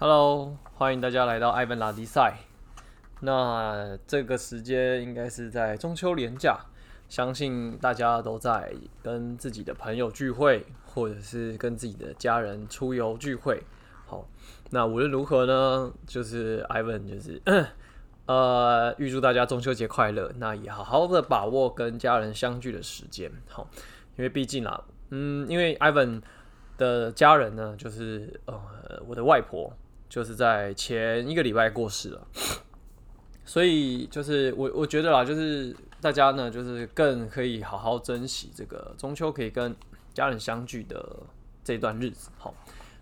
Hello，欢迎大家来到艾文拉迪赛。那这个时间应该是在中秋连假，相信大家都在跟自己的朋友聚会，或者是跟自己的家人出游聚会。好，那无论如何呢，就是艾文就是 呃预祝大家中秋节快乐。那也好好的把握跟家人相聚的时间。好，因为毕竟啊，嗯，因为艾文的家人呢，就是呃我的外婆。就是在前一个礼拜过世了，所以就是我我觉得啦，就是大家呢，就是更可以好好珍惜这个中秋可以跟家人相聚的这段日子。好，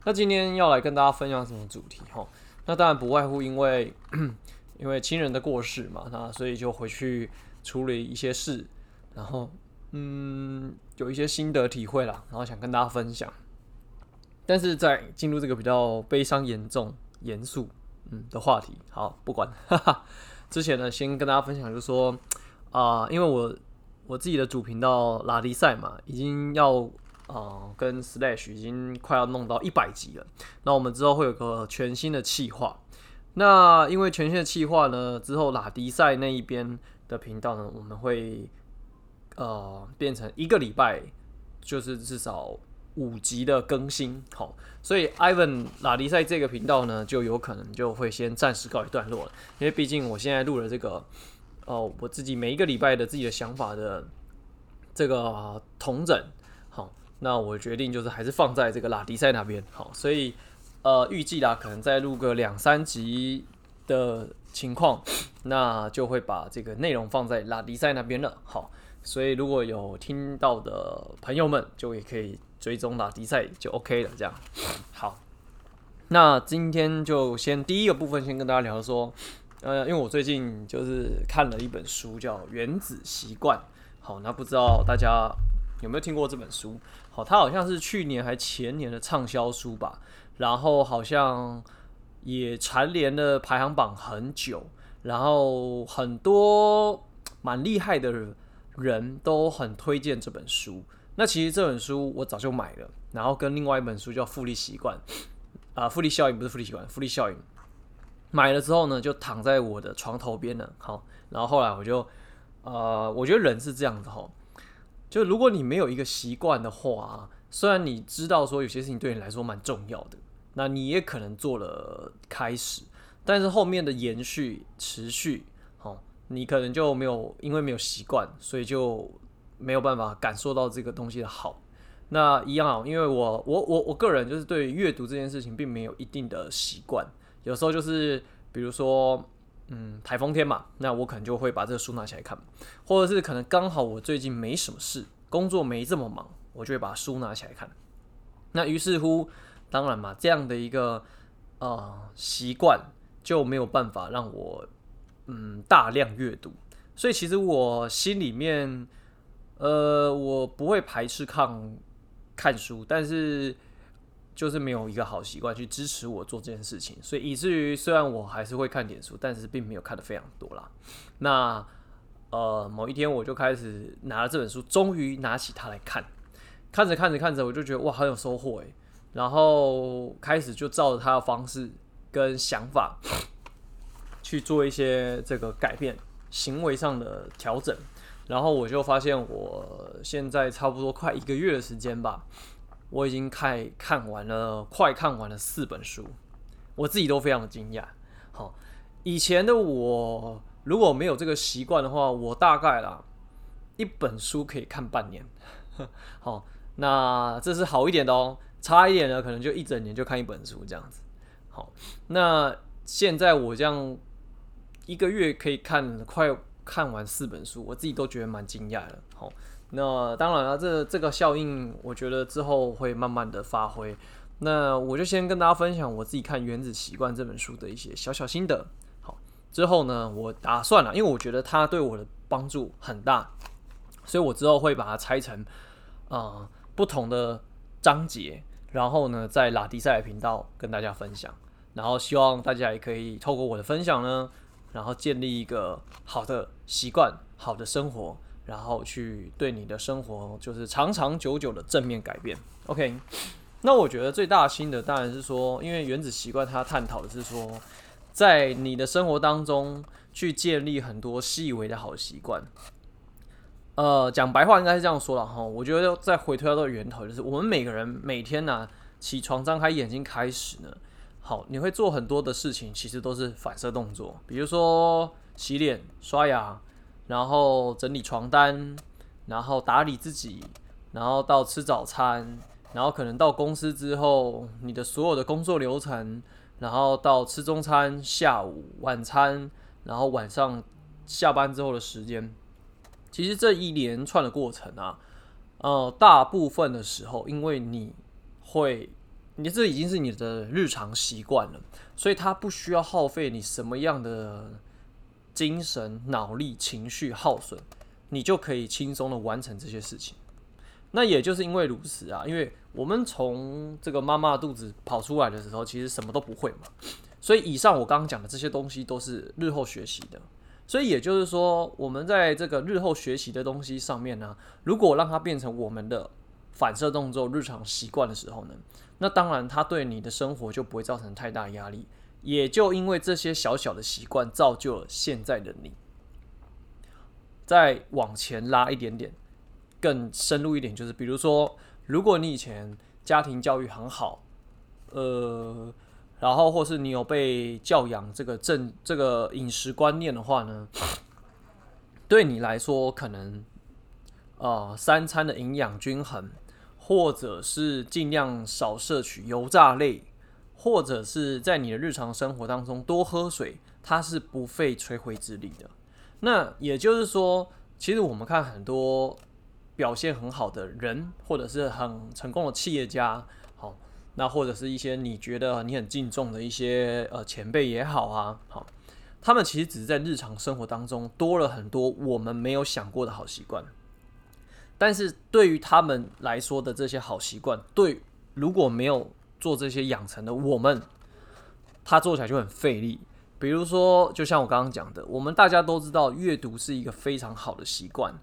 那今天要来跟大家分享什么主题？哈，那当然不外乎因为 因为亲人的过世嘛，那所以就回去处理一些事，然后嗯，有一些心得体会啦，然后想跟大家分享。但是在进入这个比较悲伤、严重、严肃嗯的话题，好，不管哈哈。之前呢，先跟大家分享，就是说啊、因为我我自己的主频道拉迪赛嘛，已经要啊、跟 Slash 已经快要弄到一百集了。那我们之后会有个全新的企划。那因为全新的企划呢，之后拉迪赛那一边的频道呢，我们会呃变成一个礼拜，就是至少。五集的更新，好，所以 Ivan 拉迪赛这个频道呢，就有可能就会先暂时告一段落了，因为毕竟我现在录了这个，哦，我自己每一个礼拜的自己的想法的这个同整，好，那我决定就是还是放在这个拉迪赛那边，好，所以呃，预计啦，可能再录个两三集的情况，那就会把这个内容放在拉迪赛那边了，好，所以如果有听到的朋友们，就也可以。追踪打比赛就 OK 了，这样好。那今天就先第一个部分，先跟大家聊说，呃，因为我最近就是看了一本书，叫《原子习惯》。好，那不知道大家有没有听过这本书？好，它好像是去年还前年的畅销书吧。然后好像也蝉联了排行榜很久，然后很多蛮厉害的人都很推荐这本书。那其实这本书我早就买了，然后跟另外一本书叫《复利习惯》啊，《复利效应》不是复利习惯，《复利效应》买了之后呢，就躺在我的床头边了。好，然后后来我就呃，我觉得人是这样子哈，就如果你没有一个习惯的话，虽然你知道说有些事情对你来说蛮重要的，那你也可能做了开始，但是后面的延续持续，好，你可能就没有因为没有习惯，所以就。没有办法感受到这个东西的好，那一样啊，因为我我我我个人就是对阅读这件事情并没有一定的习惯，有时候就是比如说，嗯，台风天嘛，那我可能就会把这个书拿起来看，或者是可能刚好我最近没什么事，工作没这么忙，我就会把书拿起来看。那于是乎，当然嘛，这样的一个呃习惯就没有办法让我嗯大量阅读，所以其实我心里面。呃，我不会排斥看看书，但是就是没有一个好习惯去支持我做这件事情，所以以至于虽然我还是会看点书，但是并没有看得非常多啦。那呃，某一天我就开始拿了这本书，终于拿起它来看，看着看着看着，我就觉得哇，很有收获诶。然后开始就照着他的方式跟想法去做一些这个改变，行为上的调整。然后我就发现，我现在差不多快一个月的时间吧，我已经看看完了，快看完了四本书，我自己都非常的惊讶。好，以前的我如果没有这个习惯的话，我大概啦一本书可以看半年。好，那这是好一点的哦，差一点的可能就一整年就看一本书这样子。好，那现在我这样一个月可以看快。看完四本书，我自己都觉得蛮惊讶的。好，那当然了，这这个效应，我觉得之后会慢慢的发挥。那我就先跟大家分享我自己看《原子习惯》这本书的一些小小心得。好，之后呢，我打算了，因为我觉得它对我的帮助很大，所以我之后会把它拆成啊、呃、不同的章节，然后呢，在拉迪赛频道跟大家分享。然后希望大家也可以透过我的分享呢。然后建立一个好的习惯、好的生活，然后去对你的生活就是长长久久的正面改变。OK，那我觉得最大的心得当然是说，因为原子习惯它探讨的是说，在你的生活当中去建立很多细微的好习惯。呃，讲白话应该是这样说了哈。我觉得再回推到源头，就是我们每个人每天呢、起床张开眼睛开始呢，好，你会做很多的事情，其实都是反射动作，比如说洗脸、刷牙，然后整理床单，然后打理自己，然后到吃早餐，然后可能到公司之后，你的所有的工作流程，然后到吃中餐、下午晚餐，然后晚上下班之后的时间。其实这一连串的过程啊，呃，大部分的时候，因为你会，你这已经是你的日常习惯了，所以它不需要耗费你什么样的精神、脑力、情绪耗损，你就可以轻松的完成这些事情。那也就是因为如此啊，因为我们从这个妈妈肚子跑出来的时候，其实什么都不会嘛，所以以上我刚刚讲的这些东西都是日后学习的。所以也就是说，我们在这个日后学习的东西上面呢，如果让它变成我们的反射动作、日常习惯的时候呢，那当然它对你的生活就不会造成太大压力。也就因为这些小小的习惯，造就了现在的你。再往前拉一点点，更深入一点，就是比如说，如果你以前家庭教育很好，呃。然后，或是你有被教养这个正这个饮食观念的话呢，对你来说，可能呃三餐的营养均衡，或者是尽量少摄取油炸类，或者是在你的日常生活当中多喝水，它是不费吹灰之力的。那也就是说，其实我们看很多表现很好的人，或者是很成功的企业家，好。那或者是一些你觉得你很敬重的一些呃前辈也好啊，好，他们其实只是在日常生活当中多了很多我们没有想过的好习惯，但是对于他们来说的这些好习惯，对如果没有做这些养成的我们，他做起来就很费力。比如说，就像我刚刚讲的，我们大家都知道阅读是一个非常好的习惯，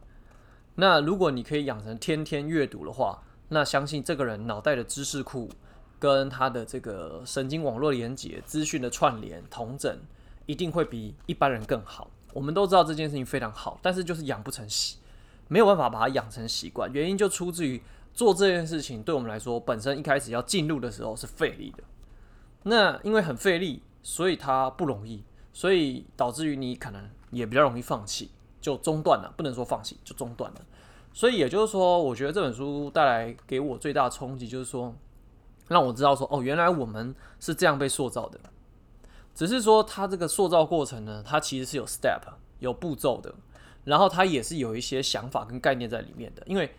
那如果你可以养成天天阅读的话，那相信这个人脑袋的知识库。跟他的这个神经网络连接、资讯的串联、同整，一定会比一般人更好。我们都知道这件事情非常好，但是就是养不成习，没有办法把它养成习惯。原因就出自于做这件事情对我们来说，本身一开始要进入的时候是费力的。那因为很费力，所以它不容易，所以导致于你可能也比较容易放弃，就中断了。不能说放弃，就中断了。所以也就是说，我觉得这本书带来给我最大的冲击就是说。让我知道说，哦，原来我们是这样被塑造的。只是说，它这个塑造过程呢，它其实是有 step、有步骤的。然后它也是有一些想法跟概念在里面的。因为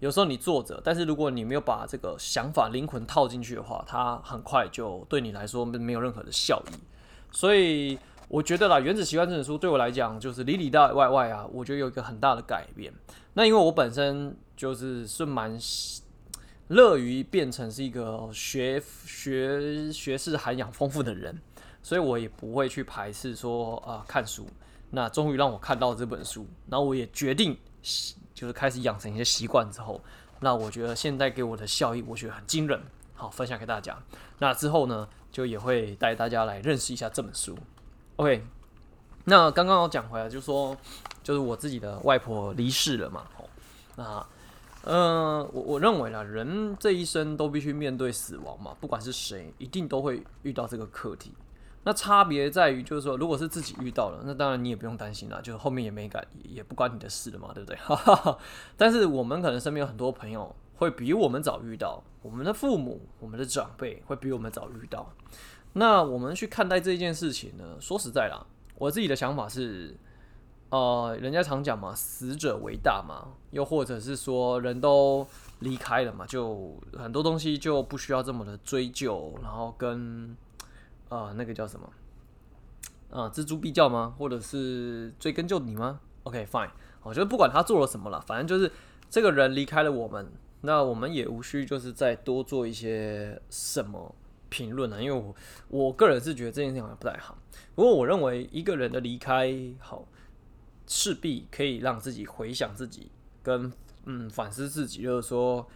有时候你坐着，但是如果你没有把这个想法、灵魂套进去的话，它很快就对你来说没有任何的效益。所以我觉得啦，《原子习惯》这本书对我来讲，就是里里外外啊，我觉得有一个很大的改变。那因为我本身就是是蛮。乐于变成是一个学学学识涵养丰富的人，所以我也不会去排斥说啊、看书。那终于让我看到这本书，然后我也决定就是开始养成一些习惯之后，那我觉得现在给我的效益，我觉得很惊人。好，分享给大家。那之后呢，就也会带大家来认识一下这本书。OK，那刚刚我讲回来就说，就是我自己的外婆离世了嘛。好，那。嗯，我我认为啦，人这一生都必须面对死亡嘛，不管是谁，一定都会遇到这个课题。那差别在于，就是说，如果是自己遇到了，那当然你也不用担心啦，就是后面也没敢，也不关你的事了嘛，对不对？但是我们可能身边有很多朋友会比我们早遇到，我们的父母、我们的长辈会比我们早遇到。那我们去看待这件事情呢？说实在啦，我自己的想法是。呃，人家常讲嘛，死者为大嘛，又或者是说人都离开了嘛，就很多东西就不需要这么的追究，然后跟呃那个叫什么，呃，錙铢必较吗？或者是追根究底吗？OK，fine，我觉得不管他做了什么了，反正就是这个人离开了我们，那我们也无需就是再多做一些什么评论了，因为我我个人是觉得这件事情好像不太好。不过我认为一个人的离开，好。势必可以让自己回想自己，跟嗯反思自己，就是说，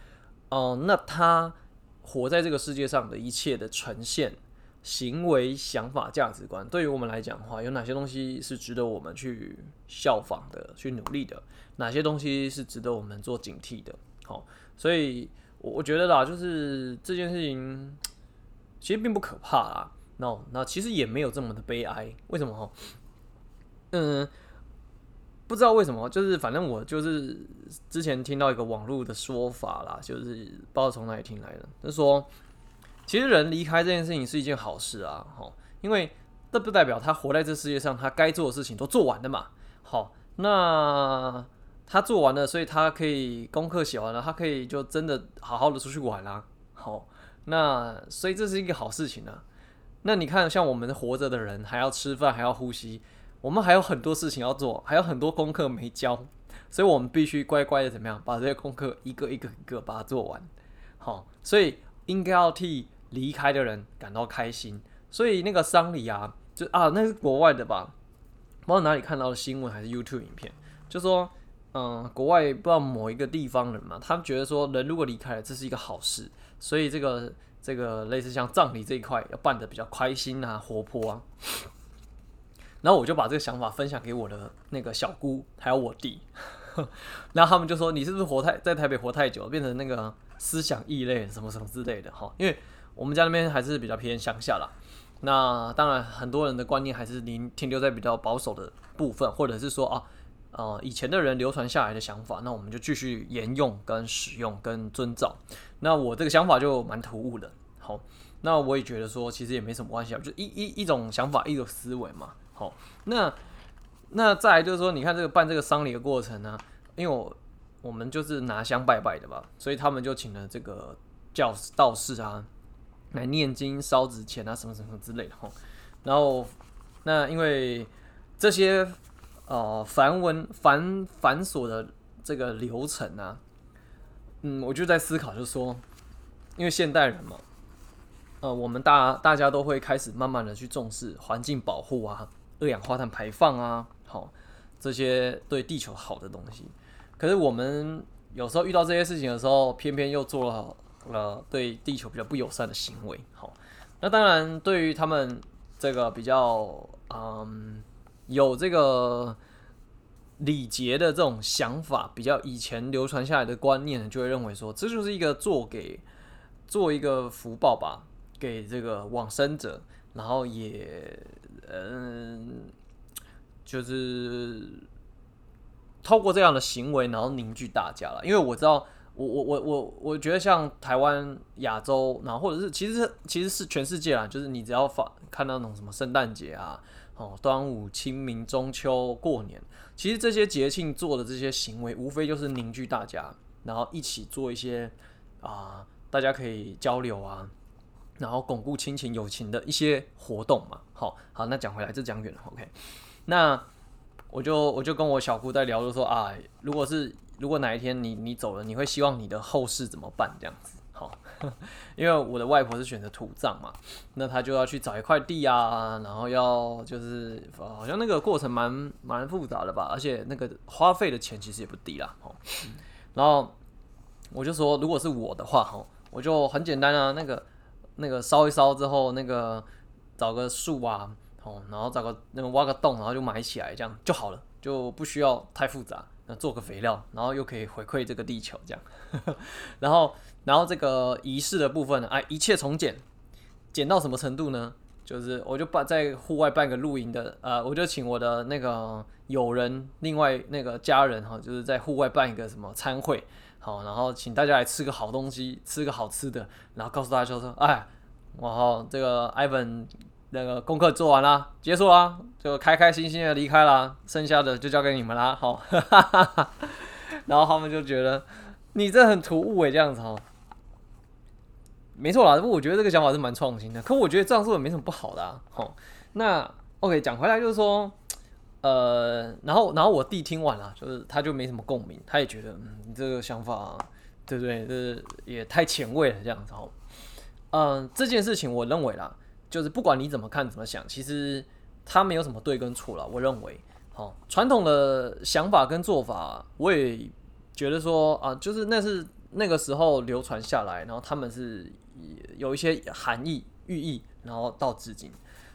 哦、那他活在这个世界上的一切的呈现。行为、想法、价值观，对于我们来讲的话，有哪些东西是值得我们去效仿的、去努力的？哪些东西是值得我们做警惕的？好，所以我我觉得啦，就是这件事情其实并不可怕啦。那那其实也没有这么的悲哀。为什么？哈，嗯，不知道为什么，就是反正我就是之前听到一个网络的说法啦，就是不知道从哪里听来的，就是说。其实人离开这件事情是一件好事啊，好，因为这不代表他活在这世界上，他该做的事情都做完了嘛。好，那他做完了，所以他可以功课写完了，他可以就真的好好的出去玩啦。好，那所以这是一个好事情啊。那你看，像我们活着的人，还要吃饭，还要呼吸，我们还有很多事情要做，还有很多功课没交，所以我们必须乖乖的怎么样，把这些功课一个一个一个把它做完。好，所以应该要替。离开的人感到开心，所以那个丧礼啊，就啊，那是国外的吧？不知道哪里看到的新闻还是 YouTube 影片，就说，嗯，国外不知道某一个地方人嘛，他们觉得说，人如果离开了，这是一个好事，所以这个这个类似像葬礼这一块要办得比较开心啊，活泼啊。然后我就把这个想法分享给我的那个小姑还有我弟，然后他们就说，你是不是活太在台北活太久，变成那个思想异类什么什么之类的哈？因为我们家那边还是比较偏乡下啦，那当然很多人的观念还是您停留在比较保守的部分，或者是说啊，呃，以前的人流传下来的想法，那我们就继续沿用、跟使用、跟遵照。那我这个想法就蛮突兀的，好，那我也觉得说其实也没什么关系啊，就一一一种想法、一种思维嘛，好，那那再来就是说，你看这个办这个丧礼的过程呢，因为我我们就是拿香拜拜的吧，所以他们就请了这个教道士啊。来念经、烧纸钱啊，什么什么之类的哈。然后，那因为这些呃繁文繁繁琐的这个流程啊，嗯，我就在思考，就是说，因为现代人嘛，呃，我们大大家都会开始慢慢的去重视环境保护啊、二氧化碳排放啊，好，这些对地球好的东西。可是我们有时候遇到这些事情的时候，偏偏又做了。呃，对地球比较不友善的行为，好，那当然对于他们这个比较嗯有这个礼节的这种想法，比较以前流传下来的观念，就会认为说，这就是一个做给做一个福报吧，给这个往生者，然后也嗯就是透过这样的行为，然后凝聚大家了，因为我知道。我我我我我觉得像台湾、亚洲，然后或者是其实其实是全世界啊，就是你只要发看那种什么圣诞节啊、哦端午、清明、中秋、过年，其实这些节庆做的这些行为，无非就是凝聚大家，然后一起做一些啊，大家可以交流啊，然后巩固亲情友情的一些活动嘛。好，好，那讲回来，这讲远了，OK。那我就我就跟我小姑在聊，就说啊，如果是。如果哪一天你你走了，你会希望你的后事怎么办？这样子，好，因为我的外婆是选择土葬嘛，那她就要去找一块地啊，然后要就是好像那个过程蛮蛮复杂的吧，而且那个花费的钱其实也不低啦，哦，然后我就说，如果是我的话，哈，我就很简单啊，那个那个烧一烧之后，那个找个树啊，哦，然后找个那个挖个洞，然后就埋起来，这样就好了，就不需要太复杂。那做个肥料，然后又可以回馈这个地球，这样，然后，然后这个仪式的部分呢，哎，一切从简，简到什么程度呢？就是我就办在户外办个露营的，呃，我就请我的那个友人，另外那个家人哈，就是在户外办一个什么餐会，好，然后请大家来吃个好东西，吃个好吃的，然后告诉大家就说，哎，然后这个 Ivan。那个功课做完了，结束啦，就开开心心的离开了，剩下的就交给你们啦。好，然后他们就觉得你这很突兀诶，这样子哈。没错啦，不过我觉得这个想法是蛮创新的。可我觉得这样做也没什么不好的啊。好，那 OK，讲回来就是说，呃，然后然后我弟听完了，就是他就没什么共鸣，他也觉得嗯，你这个想法对不对？就是也太前卫了这样子哦。嗯、这件事情我认为啦。就是不管你怎么看怎么想，其实它没有什么对跟错了。我认为，好传统的想法跟做法，我也觉得说啊，就是那是那个时候流传下来，然后他们是有一些含义寓意，然后到至今。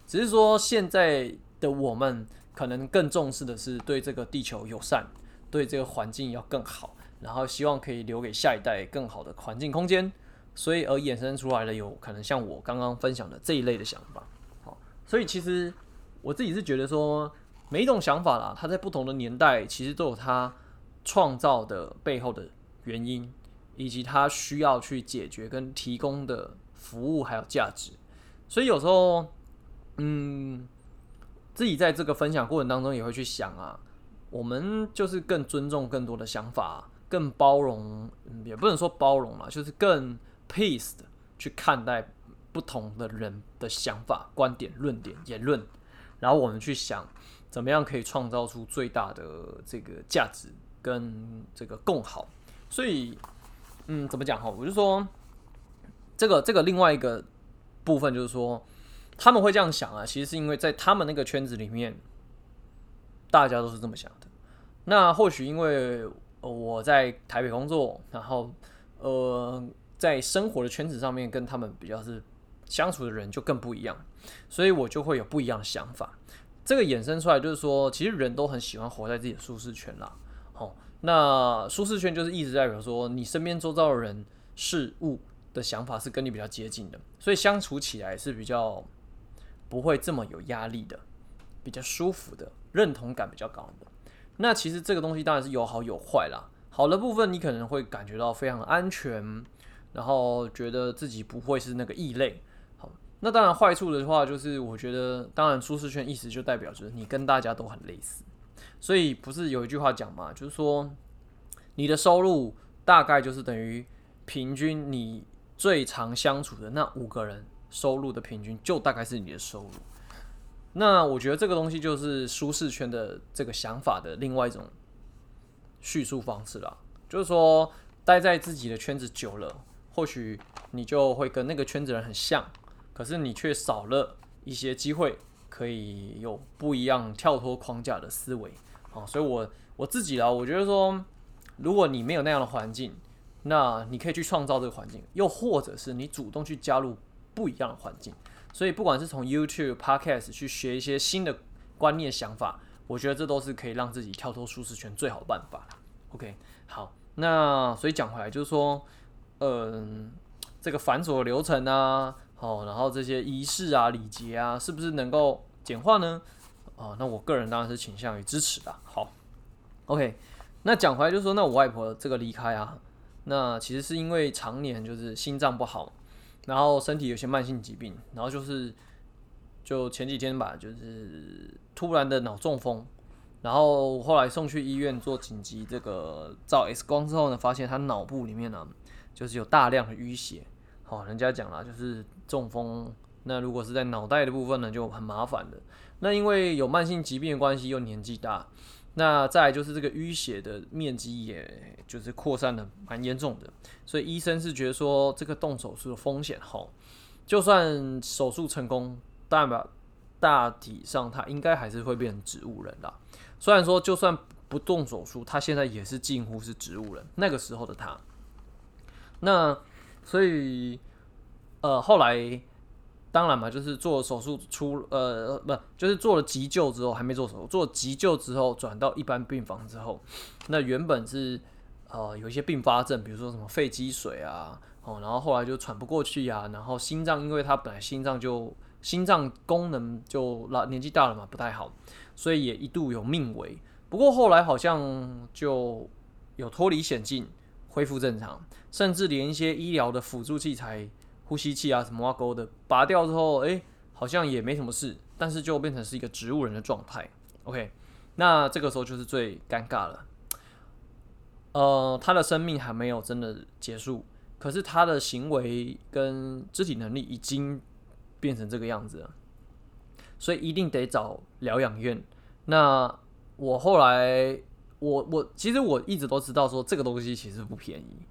只是说现在的我们可能更重视的是对这个地球友善，对这个环境要更好，然后希望可以留给下一代更好的环境空间，所以而衍生出来的有可能像我刚刚分享的这一类的想法。好，所以其实我自己是觉得说，每一种想法啦，它在不同的年代其实都有它创造的背后的原因，以及它需要去解决跟提供的服务还有价值。所以有时候。嗯，自己在这个分享过程当中也会去想啊，我们就是更尊重更多的想法，更包容，也不能说包容了，就是更 peace 的去看待不同的人的想法、观点、论点、言论，然后我们去想怎么样可以创造出最大的这个价值跟这个共好。所以，嗯，怎么讲哈？我就说这个这个另外一个部分就是说。他们会这样想啊，其实是因为在他们那个圈子里面，大家都是这么想的。那或许因为我在台北工作，然后呃，在生活的圈子上面跟他们比较是相处的人就更不一样，所以我就会有不一样的想法。这个衍生出来就是说，其实人都很喜欢活在自己的舒适圈啦。好，那舒适圈就是一直代表说，你身边周遭的人事物的想法是跟你比较接近的，所以相处起来是比较。不会这么有压力的，比较舒服的，认同感比较高的。那其实这个东西当然是有好有坏啦。好的部分，你可能会感觉到非常安全，然后觉得自己不会是那个异类。好，那当然坏处的话，就是我觉得，当然舒适圈意思就代表着你跟大家都很类似。所以不是有一句话讲嘛，就是说你的收入大概就是等于平均你最常相处的那五个人。收入的平均就大概是你的收入，那我觉得这个东西就是舒适圈的这个想法的另外一种叙述方式啦。就是说，待在自己的圈子久了，或许你就会跟那个圈子人很像，可是你却少了一些机会，可以有不一样跳脱框架的思维。啊，所以我我自己啦，我觉得说，如果你没有那样的环境，那你可以去创造这个环境，又或者是你主动去加入。不一样的环境，所以不管是从 YouTube、Podcast 去学一些新的观念、想法，我觉得这都是可以让自己跳脱舒适圈最好的办法。OK，好，那所以讲回来就是说，嗯，这个繁琐流程啊，好，然后这些仪式啊、礼节啊，是不是能够简化呢？啊，那我个人当然是倾向于支持的。好，OK，那讲回来就说，那我外婆这个离开啊，那其实是因为常年就是心脏不好。然后身体有些慢性疾病，然后就是就前几天吧，就是突然的脑中风，然后后来送去医院做紧急这个照 X 光之后呢，发现他脑部里面呢就是有大量的淤血。好，人家讲了，就是中风，那如果是在脑袋的部分呢就很麻烦的。那因为有慢性疾病的关系，又年纪大。那再就是这个淤血的面积，也就是扩散的蛮严重的，所以医生是觉得说这个动手术的风险好，就算手术成功，代表大体上他应该还是会变成植物人啦。虽然说就算不动手术，他现在也是近乎是植物人。那个时候的他，那所以呃后来。当然嘛，就是做手术出呃不，就是做了急救之后还没做手术，做急救之后转到一般病房之后，那原本是呃有一些并发症，比如说什么肺积水啊，哦，然后后来就喘不过去呀、然后心脏因为他本来心脏就心脏功能就老年纪大了嘛不太好，所以也一度有命危，不过后来好像就有脱离险境，恢复正常，甚至连一些医疗的辅助器材。呼吸器啊，什么挖沟的，拔掉之后，哎、欸，好像也没什么事，但是就变成是一个植物人的状态。OK，那这个时候就是最尴尬了。呃，他的生命还没有真的结束，可是他的行为跟肢体能力已经变成这个样子了，所以一定得找疗养院。那我后来，我我其实我一直都知道说这个东西其实不便宜。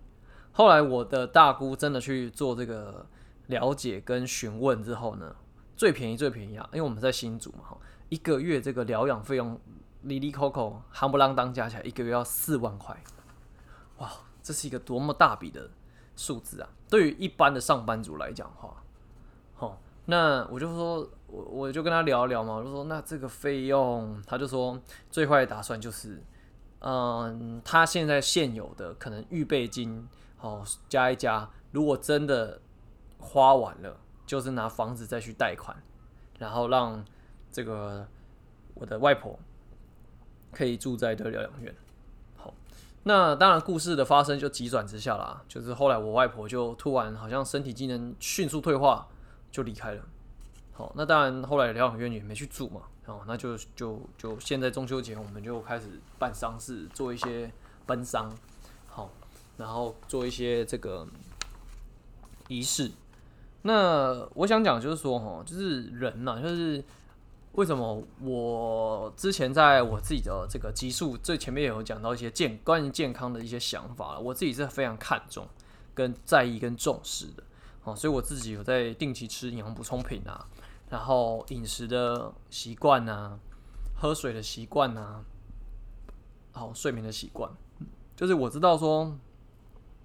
后来我的大姑真的去做这个了解跟询问之后呢，最便宜最便宜啊，因为我们在新竹嘛，一个月这个疗养费用，哩哩扣扣，夯不啷当加起来一个月要四万块，哇，这是一个多么大笔的数字啊。对于一般的上班族来讲话，好，那我就说，我我就跟他聊一聊嘛，我就说那这个费用，他就说最坏的打算就是，嗯，他现在现有的可能预备金，好加一加，如果真的花完了，就是拿房子再去贷款，然后让这个我的外婆可以住在的疗养院。好那当然，故事的发生就急转直下啦，就是后来我外婆就突然好像身体机能迅速退化，就离开了。好，那当然后来疗养院也没去住嘛，哦，那就就就现在中秋节我们就开始办丧事，做一些奔丧，好，然后做一些这个仪式。那我想讲就是说，哈，就是人呐，就是。为什么我之前在我自己的这个集数最前面也有讲到一些健关于健康的一些想法，我自己是非常看重、跟在意、跟重视的，哦，所以我自己有在定期吃营养补充品啊，然后饮食的习惯啊，喝水的习惯啊，好睡眠的习惯，就是我知道说，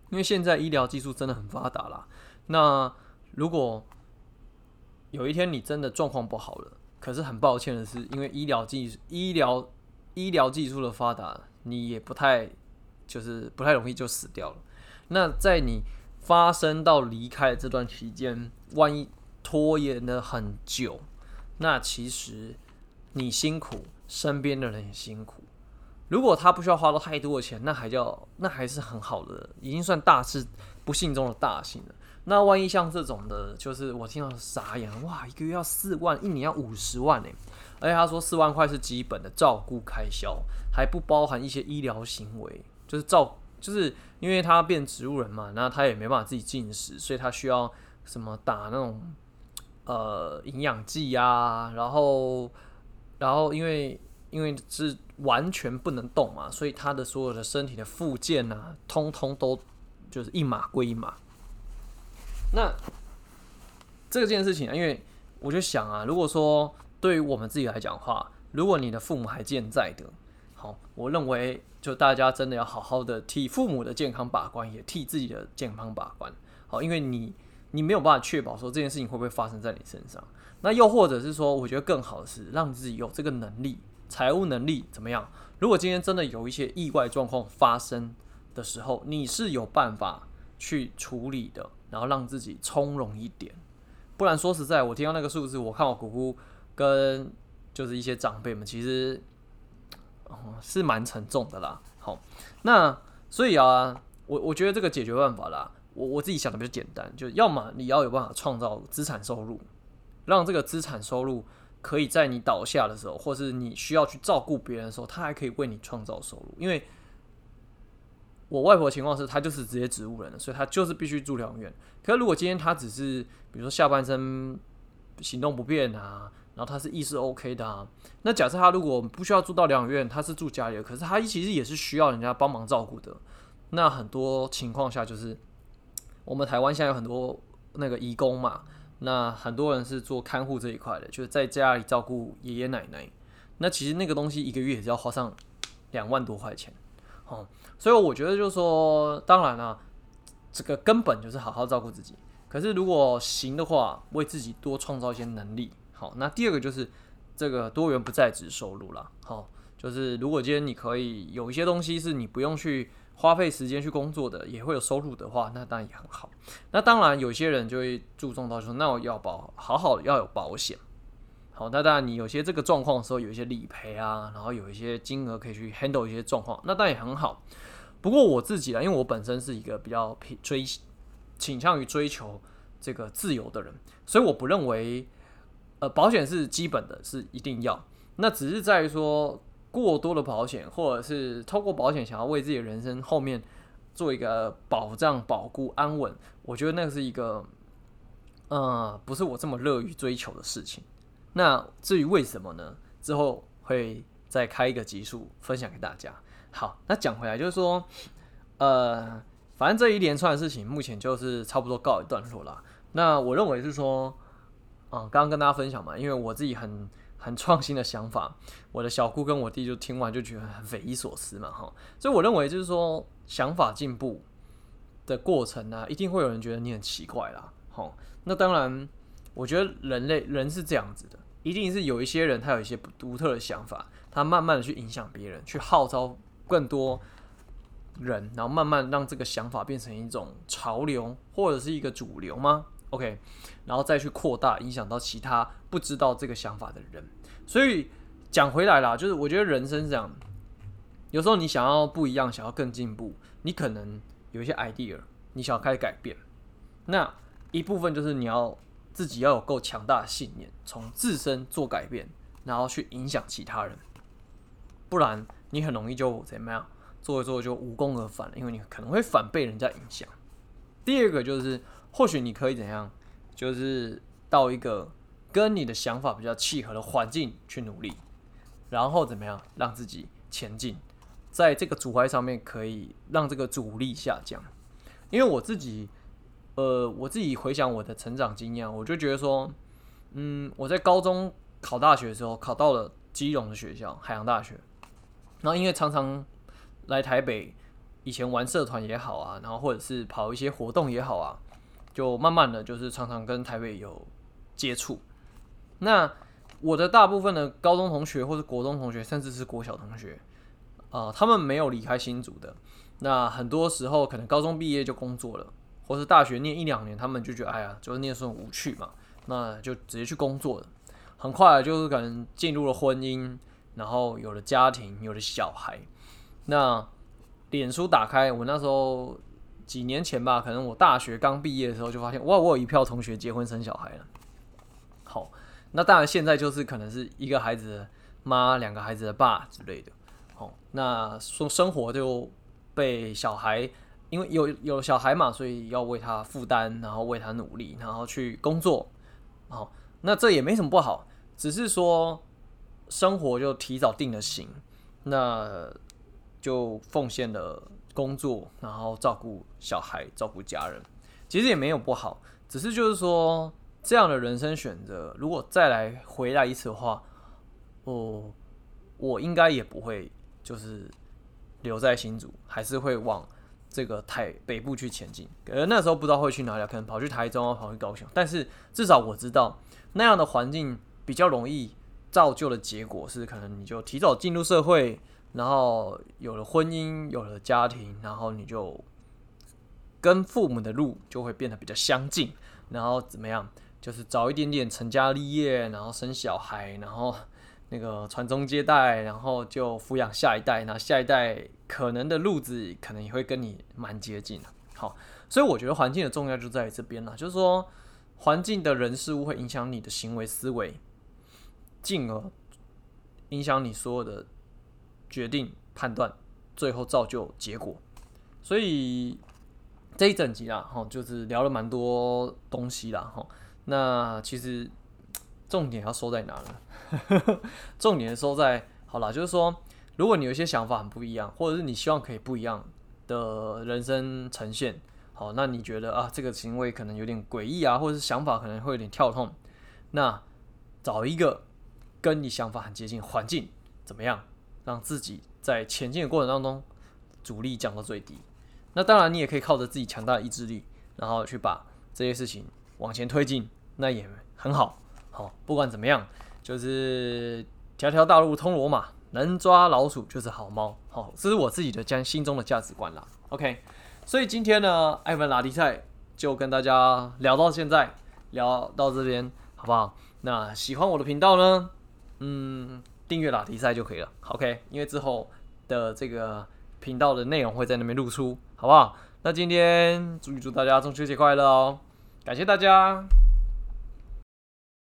因为现在医疗技术真的很发达啦，那如果有一天你真的状况不好了。可是很抱歉的是，因为医疗技术、医疗医疗技术的发达，你也不太就是不太容易就死掉了。那在你发生到离开这段期间，万一拖延了很久，那其实你辛苦，身边的人也辛苦。如果他不需要花到太多的钱，那还叫那还是很好的，已经算大事，不幸中的大幸了。那万一像这种的，就是我听到傻眼，哇，一个月要四万，一年要五十万呢。而且他说四万块是基本的照顾开销，还不包含一些医疗行为，就是照，就是因为他变植物人嘛，那他也没办法自己进食，所以他需要什么打那种呃营养剂呀，然后然后因为因为是完全不能动嘛，所以他的所有的身体的附件啊，通通都就是一码归一码。那这件事情啊，因为我就想啊，如果说对于我们自己来讲的话，如果你的父母还健在的，好，我认为就大家真的要好好的替父母的健康把关，也替自己的健康把关，好，因为你你没有办法确保说这件事情会不会发生在你身上。那又或者是说，我觉得更好的是让自己有这个能力，财务能力怎么样？如果今天真的有一些意外状况发生的时候，你是有办法去处理的。然后让自己从容一点，不然说实在，我听到那个数字，我看我姑姑跟就是一些长辈们，其实是蛮沉重的啦。好，那所以啊，我我觉得这个解决办法啦，我我自己想的比较简单，就要么你要有办法创造资产收入，让这个资产收入可以在你倒下的时候，或是你需要去照顾别人的时候，他还可以为你创造收入，因为。我外婆情况是，她就是直接植物人，所以她就是必须住疗养院。可是如果今天她只是，比如说下半身行动不便啊，然后她是意识 OK 的啊，那假设她如果不需要住到疗养院，她是住家里的，可是她其实也是需要人家帮忙照顾的。那很多情况下就是，我们台湾现在有很多那个义工嘛，那很多人是做看护这一块的，就是在家里照顾爷爷奶奶。那其实那个东西一个月也是要花上两万多块钱。哦，所以我觉得就是说，当然了，这个根本就是好好照顾自己。可是如果行的话，为自己多创造一些能力。好，那第二个就是这个多元不在职收入啦。好，就是如果今天你可以有一些东西是你不用去花费时间去工作的，也会有收入的话，那当然也很好。那当然有些人就会注重到说，那我要保好好要有保险。好，那当然，你有些这个状况的时候，有一些理赔啊，然后有一些金额可以去 handle 一些状况，那当然也很好。不过我自己啊，因为我本身是一个比较追倾向于追求这个自由的人，所以我不认为呃保险是基本的，是一定要。那只是在于说过多的保险，或者是透过保险想要为自己的人生后面做一个保障、保固、安稳，我觉得那个是一个呃不是我这么乐于追求的事情。那至于为什么呢？之后会再开一个集数分享给大家。好，那讲回来就是说，呃，反正这一连串的事情目前就是差不多告一段落了。那我认为是说，嗯、刚刚跟大家分享嘛，因为我自己很很创新的想法，我的小姑跟我弟就听完就觉得很匪夷所思嘛，哈。所以我认为就是说，想法进步的过程呢、一定会有人觉得你很奇怪啦。哈，那当然，我觉得人类人是这样子的，一定是有一些人他有一些独特的想法，他慢慢的去影响别人，去号召更多人，然后慢慢让这个想法变成一种潮流或者是一个主流吗？OK，然后再去扩大影响到其他不知道这个想法的人。所以讲回来啦，就是我觉得人生这样，有时候你想要不一样，想要更进步，你可能有一些 idea，你想要开始改变，那一部分就是你要自己要有够强大的信念，从自身做改变，然后去影响其他人，不然你很容易就怎么样？做一做就无功而返了，因为你可能会反被人家影响。第二个就是，或许你可以怎样，就是到一个跟你的想法比较契合的环境去努力，然后怎么样让自己前进，在这个阻碍上面可以让这个阻力下降。因为我自己，呃，我自己回想我的成长经验，我就觉得说，嗯，我在高中考大学的时候考到了基隆的学校海洋大学，然后因为常常。来台北，以前玩社团也好啊，然后或者是跑一些活动也好啊，就慢慢的就是常常跟台北有接触。那我的大部分的高中同学或是国中同学，甚至是国小同学，啊、呃，他们没有离开新竹的。那很多时候可能高中毕业就工作了，或是大学念一两年，他们就觉得哎呀，就是念书很无趣嘛，那就直接去工作了。很快就是可能进入了婚姻，然后有了家庭，有了小孩。那脸书打开，我那时候几年前吧，可能我大学刚毕业的时候就发现，哇，我有一票同学结婚生小孩了。好，那当然现在就是可能是一个孩子的妈，两个孩子的爸之类的。好，那说生活就被小孩，因为有有小孩嘛，所以要为他负担，然后为他努力，然后去工作。好，那这也没什么不好，只是说生活就提早定了型。那就奉献了工作，然后照顾小孩，照顾家人，其实也没有不好，只是就是说这样的人生选择，如果再来回来一次的话，哦，我应该也不会就是留在新竹，还是会往这个台北部去前进。呃，那时候不知道会去哪里，可能跑去台中啊，跑去高雄，但是至少我知道那样的环境比较容易造就的结果是，可能你就提早进入社会。然后有了婚姻，有了家庭，然后你就跟父母的路就会变得比较相近。然后怎么样？就是早一点点成家立业，然后生小孩，然后那个传宗接代，然后就抚养下一代。那下一代可能的路子可能也会跟你蛮接近的。好，所以我觉得环境的重要就在于这边了，就是说环境的人事物会影响你的行为思维，进而影响你所有的。决定、判断，最后造就结果。所以这一整集啦，哈，就是聊了蛮多东西啦，哈。那其实重点要收在哪呢？重点收在，好啦，就是说，如果你有一些想法很不一样，或者是你希望可以不一样的人生呈现，好，那你觉得啊，这个行为可能有点诡异啊，或者是想法可能会有点跳痛，那找一个跟你想法很接近环境，怎么样？让自己在前进的过程当中阻力降到最低。那当然，你也可以靠着自己强大的意志力，然后去把这些事情往前推进，那也很好。好，不管怎么样，就是条条大路通罗马，能抓老鼠就是好猫。好，这是我自己的将心中的价值观啦。OK，所以今天呢，艾文拉迪赛就跟大家聊到现在，聊到这边，好不好？那喜欢我的频道呢，嗯。订阅拉提赛就可以了，OK，因为之后的这个频道的内容会在那边露出，好不好？那今天祝祝大家中秋节快乐哦，感谢大家。